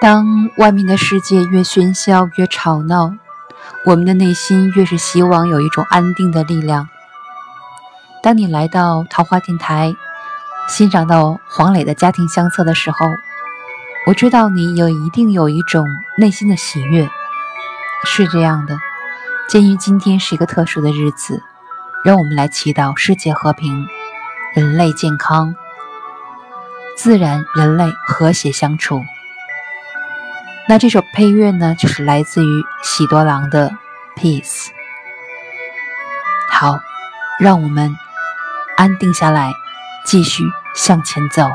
当外面的世界越喧嚣、越吵闹，我们的内心越是希望有一种安定的力量。当你来到桃花电台，欣赏到黄磊的家庭相册的时候，我知道你有一定有一种内心的喜悦。是这样的，鉴于今天是一个特殊的日子，让我们来祈祷世界和平、人类健康、自然人类和谐相处。那这首配乐呢，就是来自于喜多郎的《Peace》。好，让我们安定下来，继续向前走。